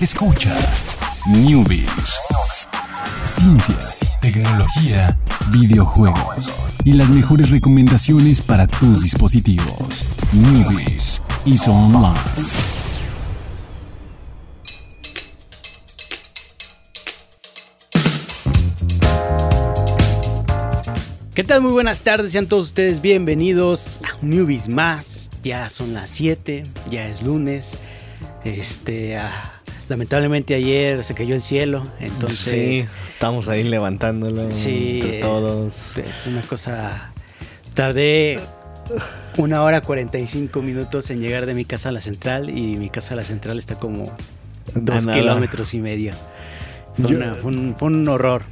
Escucha Newbies. Ciencias, tecnología, videojuegos y las mejores recomendaciones para tus dispositivos. Newbies y Online. ¿Qué tal? Muy buenas tardes, sean todos ustedes bienvenidos a Newbies más. Ya son las 7, ya es lunes. Este, lamentablemente ayer se cayó el cielo, entonces Sí, estamos ahí levantándolo Sí, entre todos. es una cosa. Tardé una hora 45 minutos en llegar de mi casa a la central y mi casa a la central está como dos kilómetros y medio. Fue, Yo- una- fue un, fue un horror.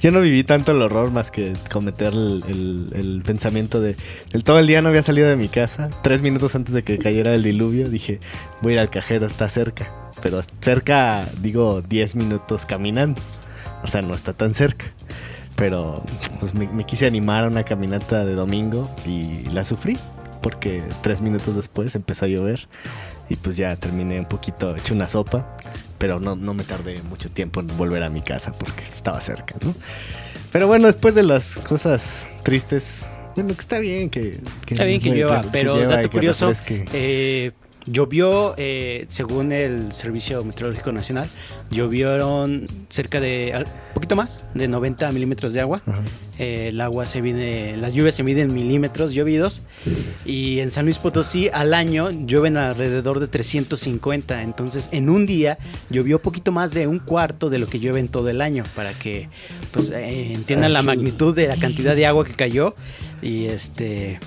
Yo no viví tanto el horror más que cometer el, pensamiento de... El, todo el día no había salido de mi casa. Tres minutos antes de que cayera el diluvio dije, voy a ir al cajero, está cerca. Pero cerca, digo, 10 minutos caminando. O sea, no está tan cerca. Pero pues me quise animar a una caminata de domingo y la sufrí. Porque tres minutos después empezó a llover. Y pues ya terminé un poquito hecho una sopa. Pero no, no me tardé mucho tiempo en volver a mi casa porque estaba cerca, ¿no? Pero bueno, después de las cosas tristes, bueno, que está bien que... Está bien que llueva, pero dato que curioso, eh, llovió, eh, según el Servicio Meteorológico Nacional, llovieron cerca de, un poquito más, de 90 milímetros de agua. Eh, el agua se mide, las lluvias se miden en milímetros llovidos. Y en San Luis Potosí al año llueven alrededor de 350. Entonces en un día llovió poquito más de un cuarto de lo que llueve en todo el año. Para que pues, eh, entiendan la magnitud de la cantidad de agua que cayó. Y este...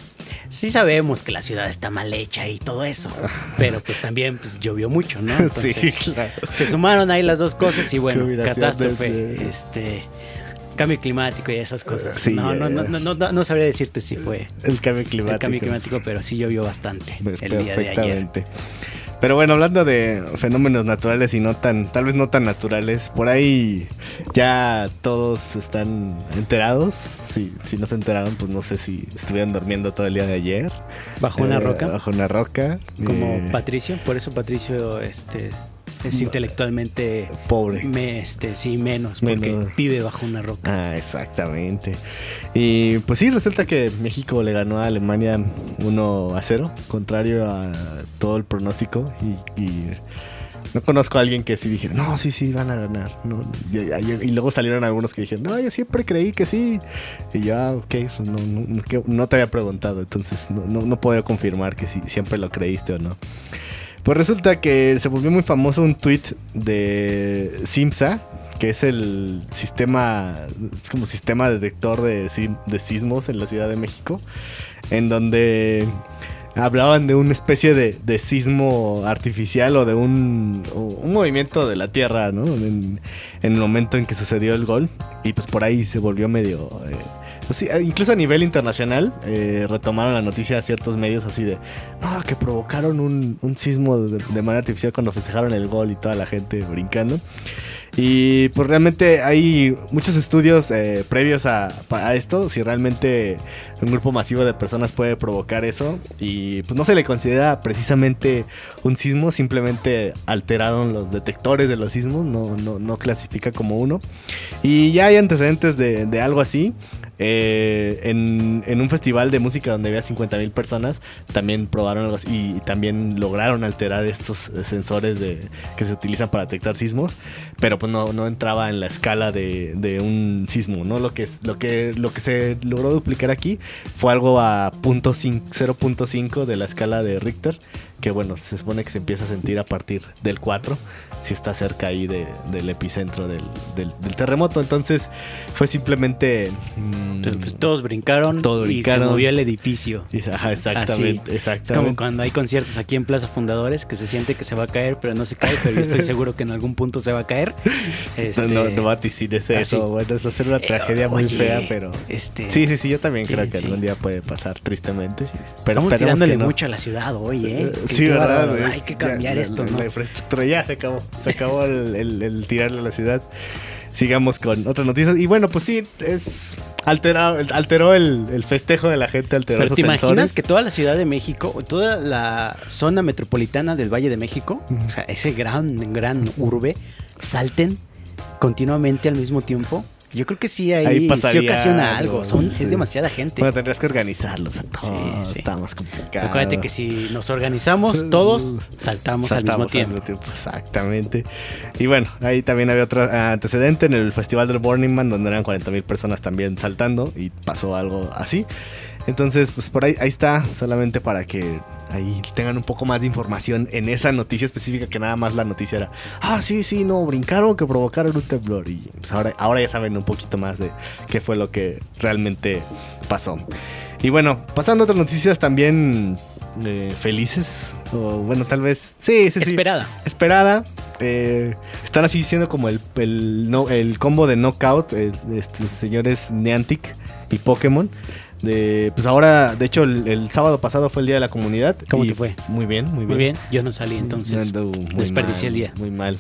Sí sabemos que la ciudad está mal hecha y todo eso, pero pues también pues, llovió mucho, ¿no? Entonces, sí, claro. se sumaron ahí las dos cosas y bueno, catástrofe, este cambio climático y esas cosas. Sí, no, no, no, no, no, no sabría decirte si fue El cambio climático. el cambio climático, pero sí llovió bastante el día de ayer. Pero bueno, hablando de fenómenos naturales y no tan, tal vez no tan naturales, por ahí ya todos están enterados. Si, si no se enteraron, pues no sé si estuvieron durmiendo todo el día de ayer. Bajo una Eh, roca, Bajo una roca. como Eh, Patricio, por eso Patricio este es intelectualmente Pobre. me, este sí menos, porque Menos. vive bajo una roca. Ah, exactamente. Y pues sí, resulta que México le ganó a Alemania 1 a 0, contrario a todo el pronóstico. Y, y no conozco a alguien que sí dijera, no, sí, sí, van a ganar. No, y, y- y luego salieron algunos que dijeron, no, yo siempre creí que sí. Y yo, ah, ok, pues no, no, no, te había preguntado, entonces no, no, no puedo confirmar que si siempre lo creíste o no. Pues resulta que se volvió muy famoso un tweet de Simsa, que es el sistema, es como sistema detector de, sismos en la Ciudad de México, en donde hablaban de una especie de, sismo artificial o de un, un movimiento de la Tierra, ¿no? En, en el momento en que sucedió el gol. Y pues por ahí se volvió medio... eh, pues sí, incluso a nivel internacional eh, retomaron la noticia a ciertos medios así de que provocaron un, sismo de manera artificial cuando festejaron el gol y toda la gente brincando. Y pues realmente hay muchos estudios eh, previos a, esto, si realmente un grupo masivo de personas puede provocar eso. Y pues no se le considera precisamente un sismo, simplemente alteraron los detectores de los sismos, no, no, no clasifica como uno. Y ya hay antecedentes de, de algo así. Eh, en, en un festival de música donde había 50 mil personas, también probaron algo así y también lograron alterar estos sensores de, que se utilizan para detectar sismos, pero pues no, no entraba en la escala de, de un sismo, ¿no? Lo que, lo, que, lo que se logró duplicar aquí fue algo a punto cin- 0.5 de la escala de Richter, que bueno, se supone que se empieza a sentir a partir del 4, si está cerca ahí de- del epicentro del, del- del terremoto, entonces fue simplemente... mm, Entonces, pues, todos brincaron, Todos y brincaron. se movió el edificio. y- ajá, exactamente, Así. Es exactamente. como cuando hay conciertos aquí en Plaza Fundadores que se siente que se va a caer, pero no se cae, pero yo estoy seguro que en algún punto se va a caer. Este, No, no, no vaticines así. eso, bueno, eso va a ser una eh, tragedia muy fea, pero... Este, Sí, sí, sí, yo también sí, creo que sí. algún día puede pasar, tristemente. Pero Estamos tirándole no. mucho a la ciudad hoy, ¿eh? Sí, ¿verdad? Hay que cambiar esto, la, ¿no? La infraestructura ya se acabó. Se acabó el, el- el tirarle a la ciudad. Sigamos con otras noticias. Y bueno, pues sí, es Alteró, alteró el, el festejo de la gente, alteró Pero esos te imaginas sensores. que toda la Ciudad de México, toda la zona metropolitana del Valle de México, o sea, ese gran, gran urbe, salten continuamente al mismo tiempo? Yo creo que sí, ahí, Ahí sí ocasiona algo. Son, sí. Es demasiada gente. Bueno, tendrías que organizarlos a todos. sí. Está más complicado. Acuérdate que si nos organizamos todos, saltamos, al mismo Saltamos tiempo. Exactamente. Y bueno, ahí también había otro ah, antecedente en el Festival del Burning Man, donde eran 40 mil personas también saltando y pasó algo así. Entonces, pues por ahí, ahí está, solamente para que ahí tengan un poco más de información en esa noticia específica que nada más la noticia era, ah, sí, sí, no, brincaron que provocaron un temblor. Y pues ahora, ahora ya saben un poquito más de qué fue lo que realmente pasó. Y bueno, pasando a otras noticias también eh, felices, o bueno, tal vez, sí, sí, sí Esperada. esperada. eh, están así diciendo como el, el, no, el combo de knockout, estos señores Niantic y Pokémon. De, pues ahora, de hecho, el, el sábado pasado fue el Día de la Comunidad. ¿Cómo te fue? Muy bien, muy bien. Muy bien. Yo no salí entonces. Desperdicié mal, el día. Muy mal.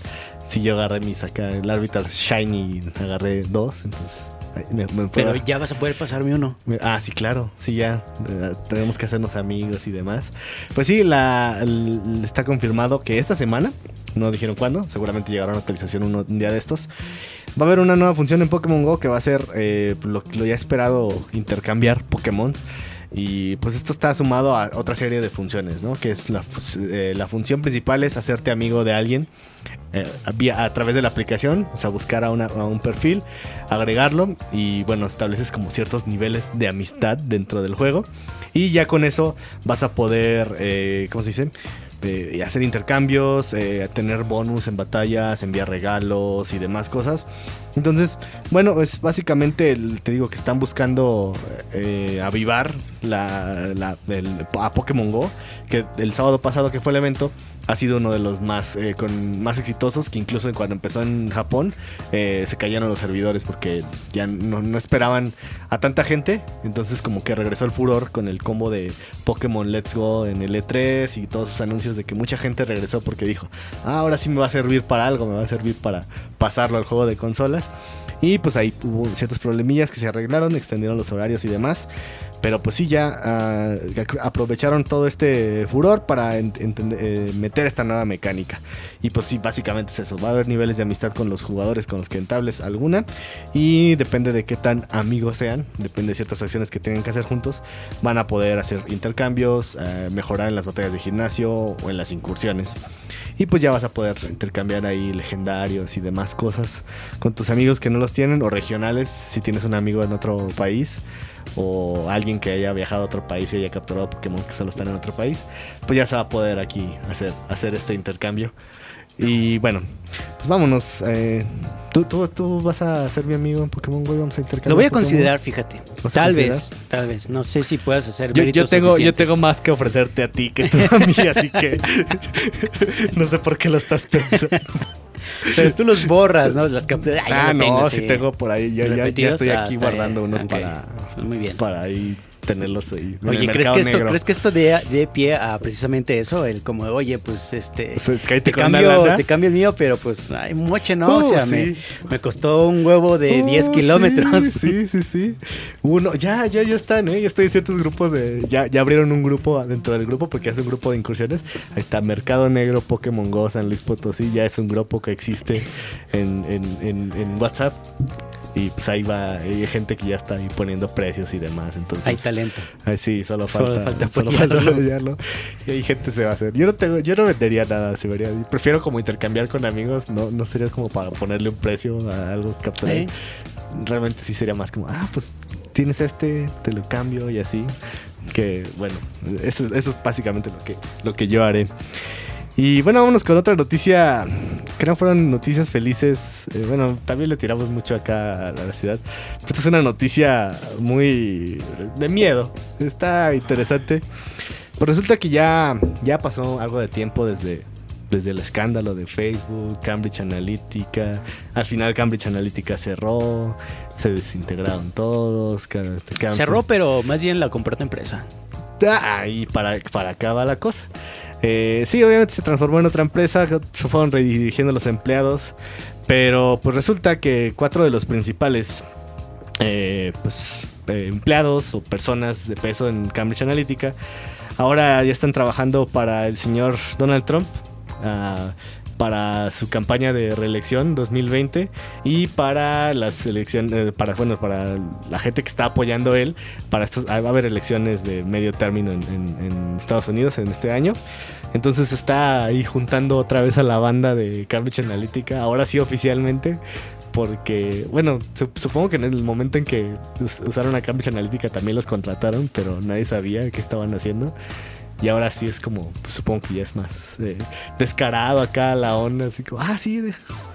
Sí, yo agarré mis acá, el árbitro Shiny, agarré dos, entonces me, me Pero ya vas a poder pasarme uno. Ah, sí, claro, sí, ya. eh, tenemos que hacernos amigos y demás. Pues sí, la, el- está confirmado que esta semana, no dijeron cuándo, seguramente llegará una actualización un día de estos. Va a haber una nueva función en Pokémon Go que va a ser eh, lo, lo ya esperado intercambiar Pokémon. Y pues esto está sumado a otra serie de funciones, ¿no? Que es la, eh, función principal es hacerte amigo de alguien eh, a través de la aplicación, o sea, buscar a, una- a un perfil, agregarlo y bueno, estableces como ciertos niveles de amistad dentro del juego y ya con eso vas a poder, eh, ¿cómo se dice? Hacer intercambios, eh, tener bonus en batallas, enviar regalos y demás cosas. Entonces, bueno, es básicamente, el- te digo que están buscando eh, avivar la, la- el- a Pokémon Go, que el sábado pasado que fue el evento ha sido uno de los más, eh, con, más exitosos, que incluso cuando empezó en Japón eh, se cayeron los servidores porque ya no, no esperaban a tanta gente, entonces como que regresó el furor con el combo de Pokémon Let's Go en el E3 y todos sus anuncios de que mucha gente regresó porque dijo, "Ah, ahora sí me va a servir para algo, me va a servir para pasarlo al juego de consolas. Y pues ahí hubo ciertos problemillas que se arreglaron, extendieron los horarios y demás. Pero pues sí, ya ac- aprovecharon todo este furor para ent- entende- eh, meter esta nueva mecánica. Y pues sí, básicamente es eso. Va a haber niveles de amistad con los jugadores con los que entables alguna. Y depende de qué tan amigos sean, depende de ciertas acciones que tengan que hacer juntos, van a poder hacer intercambios, eh, mejorar en las batallas de gimnasio o en las incursiones. Y pues ya vas a poder intercambiar ahí legendarios y demás cosas con tus amigos que no los tienen o regionales si tienes un amigo en otro país o alguien que haya viajado a otro país y haya capturado Pokémon que solo están en otro país, pues ya se va a poder aquí hacer, hacer este intercambio. Y bueno, pues vámonos. eh, ¿tú, tú, tú vas a ser mi amigo en Pokémon Go y vamos a intercambiar. Lo voy a Pokémon? considerar, fíjate. ¿Vas a Tal considerar? vez, tal vez. No sé si puedas hacer Yo, yo tengo, yo tengo más que ofrecerte a ti que tú a mí, así que no sé por qué lo estás pensando. Pero tú los borras, ¿no? Las capturas. Ah, ah, no, tengo, sí tengo por ahí. Ya, ya- ya estoy ah, aquí está guardando bien. unos para, Muy bien. para ahí tenerlos ahí. Oye, ¿crees que, esto. ¿crees que esto dé, dé pie a precisamente eso? El como, oye, pues este. Te cambio, te cambio el mío, pero pues hay moche, ¿no? o Uh, sea, sí. me, me costó un huevo de Oh, 10 kilómetros. Sí, sí, sí, sí. Uno, ya, ya, ya están, ¿eh? Ya estoy en ciertos grupos de. Ya, ya abrieron un grupo dentro del grupo porque es un grupo de incursiones. Ahí está Mercado Negro, Pokémon Go, San Luis Potosí. Ya es un grupo que existe en, en, en, en WhatsApp. Y pues ahí va, hay gente que ya está ahí poniendo precios y demás. Entonces, Hay talento. Ay, sí, solo Solo falta, solo falta apoyarlo. Y hay gente se va a hacer. Yo no tengo, yo no vendería nada, se vería. Prefiero como intercambiar con amigos, no, no sería como para ponerle un precio a algo capturar. ¿Eh? Realmente sí sería más como, ah, pues tienes este, te lo cambio y así. Que bueno, eso, eso es básicamente lo que, lo que yo haré. Y bueno, vámonos con otra noticia. Que no fueron noticias felices. Eh, bueno, también le tiramos mucho acá a la ciudad. Pero esta es una noticia muy de miedo. Está interesante. Pues resulta que ya, ya pasó algo de tiempo desde, desde el escándalo de Facebook, Cambridge Analytica. Al final Cambridge Analytica cerró, se desintegraron todos. quedaron Cerró, pero más bien la compró otra empresa. Ah, y para, para acá va la cosa. Eh, sí, obviamente se transformó en otra empresa, se fueron redirigiendo los empleados, pero pues resulta que cuatro de los principales eh, pues, eh, empleados o personas de peso en Cambridge Analytica. Ahora ya están trabajando para el señor Donald Trump. ah, para su campaña de reelección 2020 y para las elecciones eh, para bueno para la gente que está apoyando él para estos ah, va a haber elecciones de medio término en, en- en Estados Unidos en este año entonces está ahí juntando otra vez a la banda de Cambridge Analytica ahora sí oficialmente porque, bueno, su- supongo que en el momento en que us- usaron a Cambridge Analytica también los contrataron, pero nadie sabía qué estaban haciendo. Y ahora sí es como, pues, supongo que ya es más eh, descarado acá la onda, así como, ah, sí, de-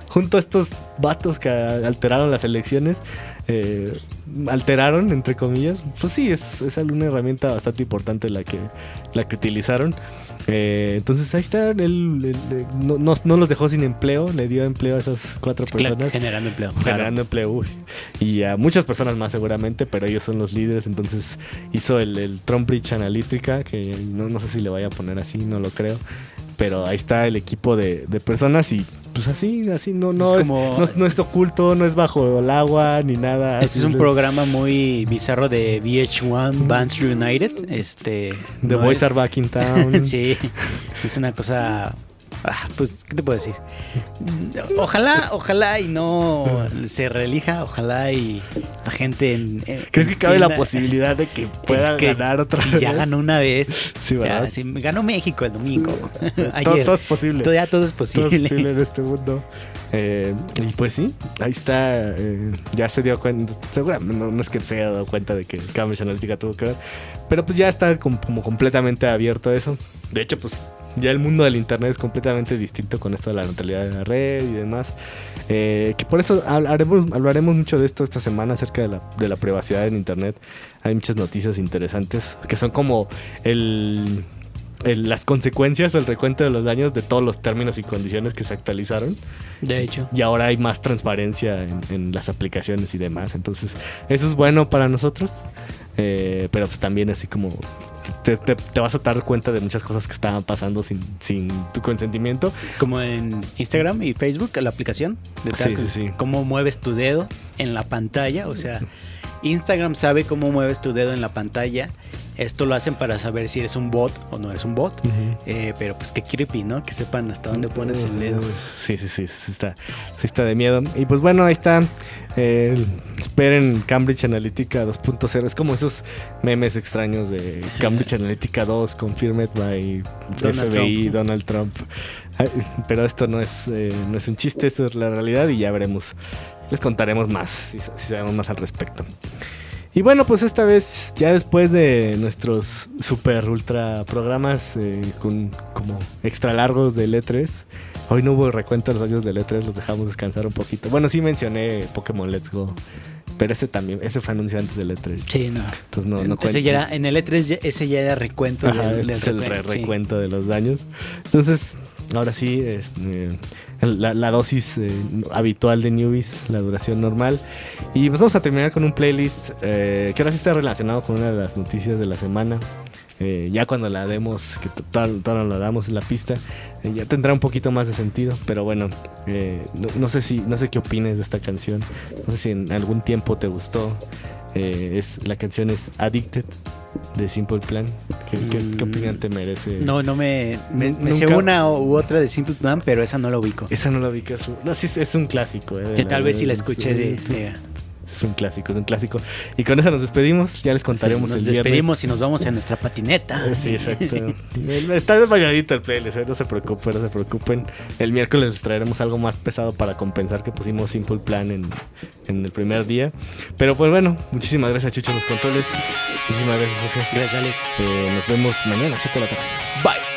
junto a estos vatos que alteraron las elecciones, eh, alteraron, entre comillas, pues sí, es, es una herramienta bastante importante la que, la que utilizaron. Eh, entonces ahí está, él, él- él no, no- no los dejó sin empleo, le dio empleo a esas cuatro Claro, personas generando empleo. claro. generando empleo uy. y a muchas personas más seguramente pero ellos son los líderes entonces hizo el, el Trump Bridge Analytica que no, no sé si le vaya a poner así no lo creo pero ahí está el equipo de, de personas y pues así así no no Es es, como- no, no es oculto no es bajo el agua ni nada Este es un programa muy bizarro de VH1, Bands United. Este, The Boys es- Are Back in Town sí, es una cosa. Ah, pues, ¿qué te puedo decir? Ojalá, ojalá y no se reelija, ojalá y la gente. En, en- ¿Crees que cabe la posibilidad de que pueda Es que ganar otra Si vez? ya ganó una vez, Sí, ¿verdad? ya, si ganó México el domingo. todo, Ayer. todo es posible Todo- ya todo es Todo es posible. posible en este mundo. Eh, y pues sí, ahí está. eh, ya se dio cuenta. Seguramente no, no es que se haya dado cuenta de que Cambridge Analytica tuvo que ver. Pero pues ya está com- como completamente abierto a eso. De hecho, pues ya el mundo del internet es completamente distinto con esto de la neutralidad de la red y demás. Eh, que por eso hablaremos, hablaremos mucho de esto esta semana acerca de la, de la privacidad en internet. Hay muchas noticias interesantes que son como el las consecuencias o el recuento de los daños de todos los términos y condiciones que se actualizaron. De hecho. Y ahora hay más transparencia en, en las aplicaciones y demás. Entonces, eso es bueno para nosotros. Eh, pero pues también así como te, te- te vas a dar cuenta de muchas cosas que estaban pasando sin, sin tu consentimiento. Como en Instagram y Facebook, la aplicación. De Sí, tal- sí, sí. Cómo mueves tu dedo en la pantalla. O sea, Instagram sabe cómo mueves tu dedo en la pantalla. Esto lo hacen para saber si eres un bot o no eres un bot. Eh, pero pues qué creepy, ¿no? Que sepan hasta dónde pones el dedo. Sí, sí, sí, sí está, sí está de miedo. Y pues bueno, ahí está. Eh, esperen Cambridge Analytica 2.0. Es como esos memes extraños de Cambridge Analytica 2, confirmed by Donald FBI, Trump. Donald Trump. Pero esto no es, eh, no es un chiste, esto es la realidad y ya veremos. Les contaremos más, si, si sabemos más al respecto. Y bueno, pues esta vez, ya después de nuestros super ultra programas eh, con como extra largos de E3, hoy no hubo recuento de los años de E3, los dejamos descansar un poquito. Bueno, sí mencioné Pokémon Let's Go, pero ese también, ese fue anuncio antes del E3. Sí, no. Entonces no, no ese ya era, en el E3 ya- ese ya era recuento Ajá, del, del es el re- recuento, sí. recuento de los daños. Entonces, ahora sí, este, la, la dosis eh, habitual de newbies, la duración normal. Y pues vamos a terminar con un playlist eh, que ahora sí está relacionado con una de las noticias de la semana. Eh, ya cuando la demos, que total la damos en la pista, eh, ya tendrá un poquito más de sentido. Pero bueno, eh, no, no sé si, no sé qué opines de esta canción. No sé si en algún tiempo te gustó. Eh, es, la canción es Addicted de Simple Plan. ¿Qué, qué- qué Mm, opinión te merece? No, no me. Me, me sé una u otra de Simple Plan, pero esa no la ubico. Esa no la es, no, sí, es un clásico. eh, Que tal vez si la sí, escuché de. de- Es un clásico, es un clásico. Y con eso nos despedimos. Ya les contaremos nos el despedimos viernes. y nos vamos en nuestra patineta. Sí, exacto. Está desmayadito el playlist, eh, no se preocupen, no se preocupen. El miércoles les traeremos algo más pesado para compensar que pusimos Simple Plan en, en el primer día. Pero pues bueno, muchísimas gracias Chucho en los controles. Muchísimas gracias Jorge. Gracias, Alex. Eh, nos vemos mañana a 7 de la tarde. Bye.